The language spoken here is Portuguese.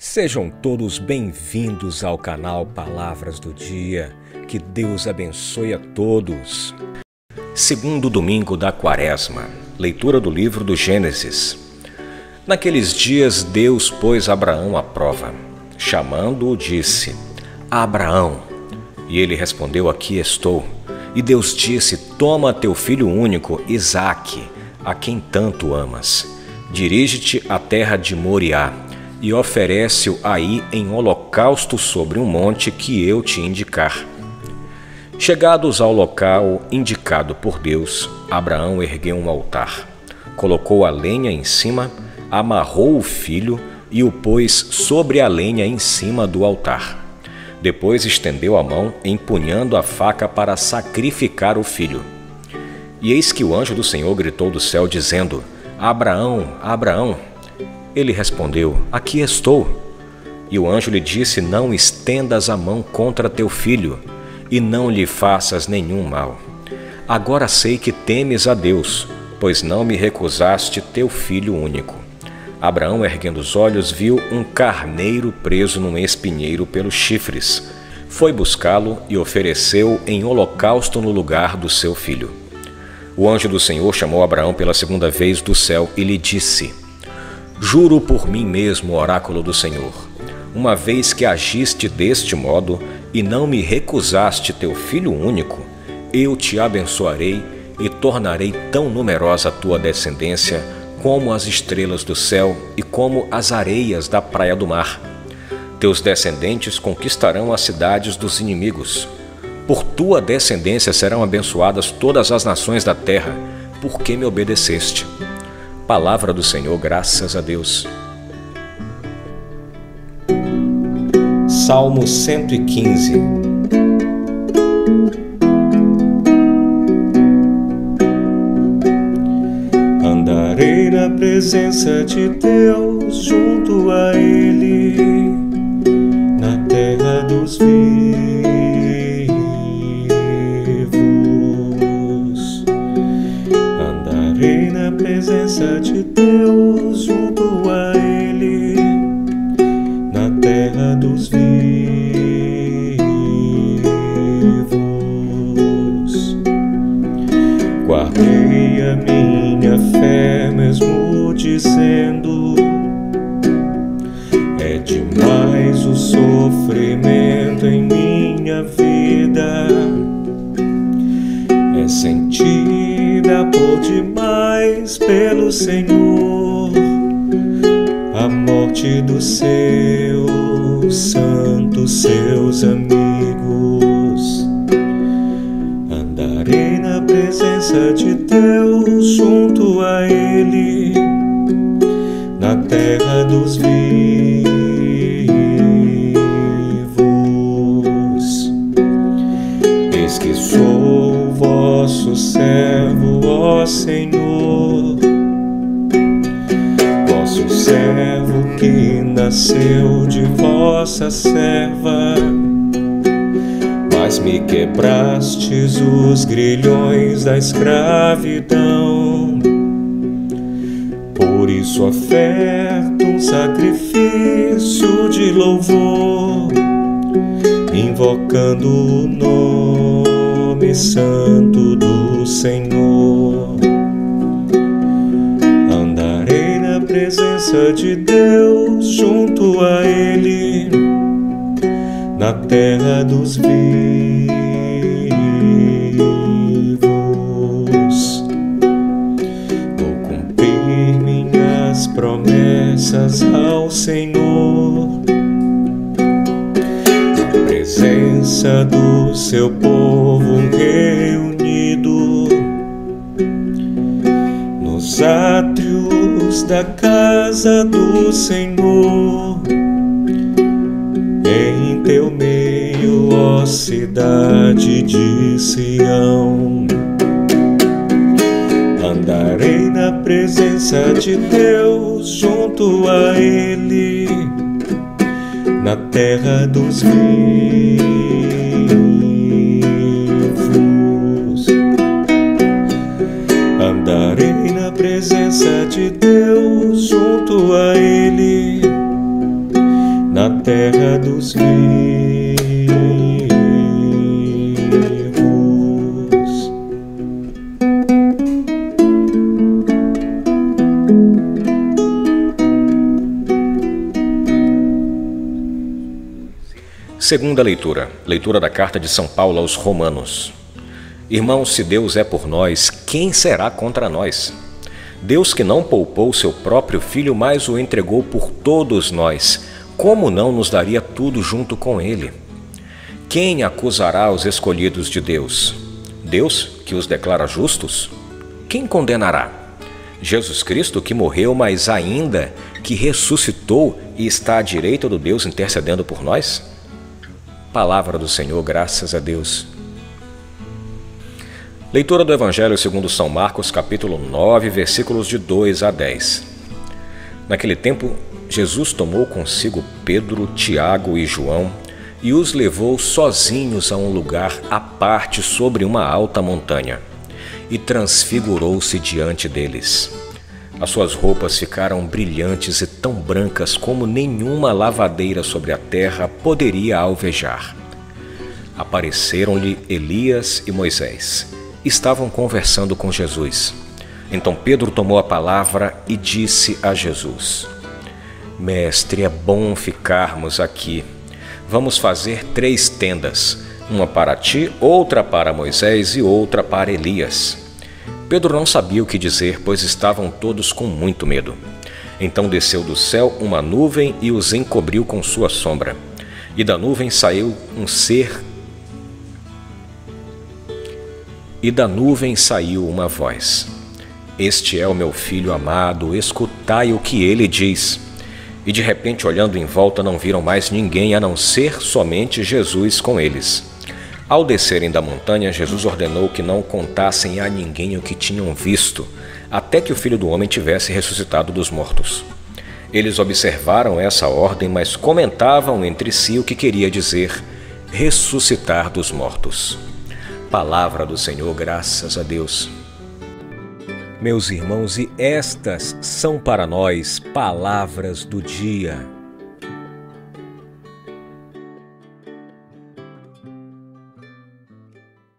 Sejam todos bem-vindos ao canal Palavras do Dia. Que Deus abençoe a todos. Segundo domingo da Quaresma. Leitura do livro do Gênesis. Naqueles dias Deus pôs Abraão à prova. Chamando-o, disse: Abraão. E ele respondeu: Aqui estou. E Deus disse: Toma teu filho único, Isaque, a quem tanto amas. Dirige-te à terra de Moriá e oferece-o aí em holocausto sobre um monte que eu te indicar. Chegados ao local indicado por Deus, Abraão ergueu um altar, colocou a lenha em cima, amarrou o filho e o pôs sobre a lenha em cima do altar. Depois estendeu a mão, empunhando a faca para sacrificar o filho. E eis que o anjo do Senhor gritou do céu, dizendo: Abraão, Abraão. Ele respondeu: Aqui estou. E o anjo lhe disse: Não estendas a mão contra teu filho, e não lhe faças nenhum mal. Agora sei que temes a Deus, pois não me recusaste teu filho único. Abraão, erguendo os olhos, viu um carneiro preso num espinheiro pelos chifres. Foi buscá-lo e ofereceu em holocausto no lugar do seu filho. O anjo do Senhor chamou Abraão pela segunda vez do céu e lhe disse: Juro por mim mesmo, oráculo do Senhor, uma vez que agiste deste modo e não me recusaste teu filho único, eu te abençoarei e tornarei tão numerosa a tua descendência como as estrelas do céu e como as areias da praia do mar. Teus descendentes conquistarão as cidades dos inimigos. Por tua descendência serão abençoadas todas as nações da terra, porque me obedeceste. Palavra do Senhor, graças a Deus. Salmo 115 Andarei na presença de Deus junto a Ele, na terra dos vivos. Andarei na presença de Deus junto a Ele, na terra dos vivos. Guardei a minha fé, mesmo dizendo: É demais o sofrimento em minha vida, é sentida por demais pelo Senhor a morte dos seus santos, seus amigos. Andarei na presença de Deus junto a Ele, na terra dos vivos. Eis que sou vosso servo, ó Senhor, vosso servo que nasceu de vossa serva mas me quebrastes os grilhões da escravidão. Por isso oferto um sacrifício de louvor, invocando o nome santo do Senhor. Andarei na presença de Deus junto a Ele na terra dos vivos. Vou cumprir minhas promessas ao Senhor, presença do seu povo reunido, nos átrios da casa do Senhor em teu meio, ó cidade de Sião. Andarei na presença de Deus junto a Ele, na terra dos vivos. Andarei na presença de Deus junto a Ele terra dos vivos. Segunda leitura. Leitura da carta de São Paulo aos Romanos. Irmãos, se Deus é por nós, quem será contra nós? Deus que não poupou seu próprio filho, mas o entregou por todos nós, como não nos daria tudo junto com ele? Quem acusará os escolhidos de Deus? Deus que os declara justos? Quem condenará? Jesus Cristo que morreu, mas ainda que ressuscitou e está à direita do Deus intercedendo por nós? Palavra do Senhor, graças a Deus. Leitura do Evangelho segundo São Marcos, capítulo 9, versículos de 2 a 10. Naquele tempo, Jesus tomou consigo Pedro, Tiago e João e os levou sozinhos a um lugar à parte sobre uma alta montanha e transfigurou-se diante deles. As suas roupas ficaram brilhantes e tão brancas como nenhuma lavadeira sobre a terra poderia alvejar. Apareceram-lhe Elias e Moisés estavam conversando com Jesus. Então Pedro tomou a palavra e disse a Jesus: Mestre, é bom ficarmos aqui. Vamos fazer três tendas: uma para ti, outra para Moisés e outra para Elias. Pedro não sabia o que dizer, pois estavam todos com muito medo. Então desceu do céu uma nuvem e os encobriu com sua sombra. E da nuvem saiu um ser E da nuvem saiu uma voz: Este é o meu filho amado, escutai o que ele diz. E de repente, olhando em volta, não viram mais ninguém a não ser somente Jesus com eles. Ao descerem da montanha, Jesus ordenou que não contassem a ninguém o que tinham visto, até que o filho do homem tivesse ressuscitado dos mortos. Eles observaram essa ordem, mas comentavam entre si o que queria dizer ressuscitar dos mortos. Palavra do Senhor, graças a Deus. Meus irmãos, e estas são para nós palavras do dia.